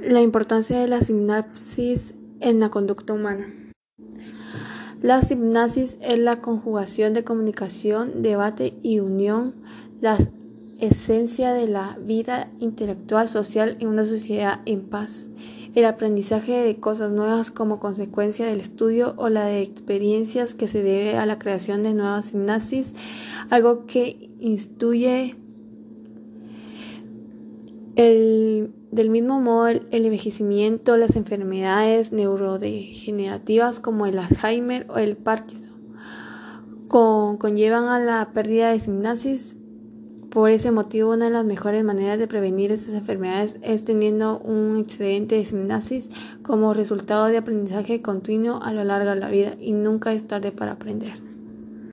La importancia de la sinapsis en la conducta humana. La sinapsis es la conjugación de comunicación, debate y unión, la esencia de la vida intelectual social en una sociedad en paz. El aprendizaje de cosas nuevas como consecuencia del estudio o la de experiencias que se debe a la creación de nuevas sinapsis, algo que instituye el, del mismo modo, el, envejecimiento, las enfermedades neurodegenerativas como el Alzheimer o el Parkinson conllevan a la pérdida de sinapsis. Por ese motivo, una de las mejores maneras de prevenir estas enfermedades es teniendo un excedente de sinapsis como resultado de aprendizaje continuo a lo largo de la vida y nunca es tarde para aprender.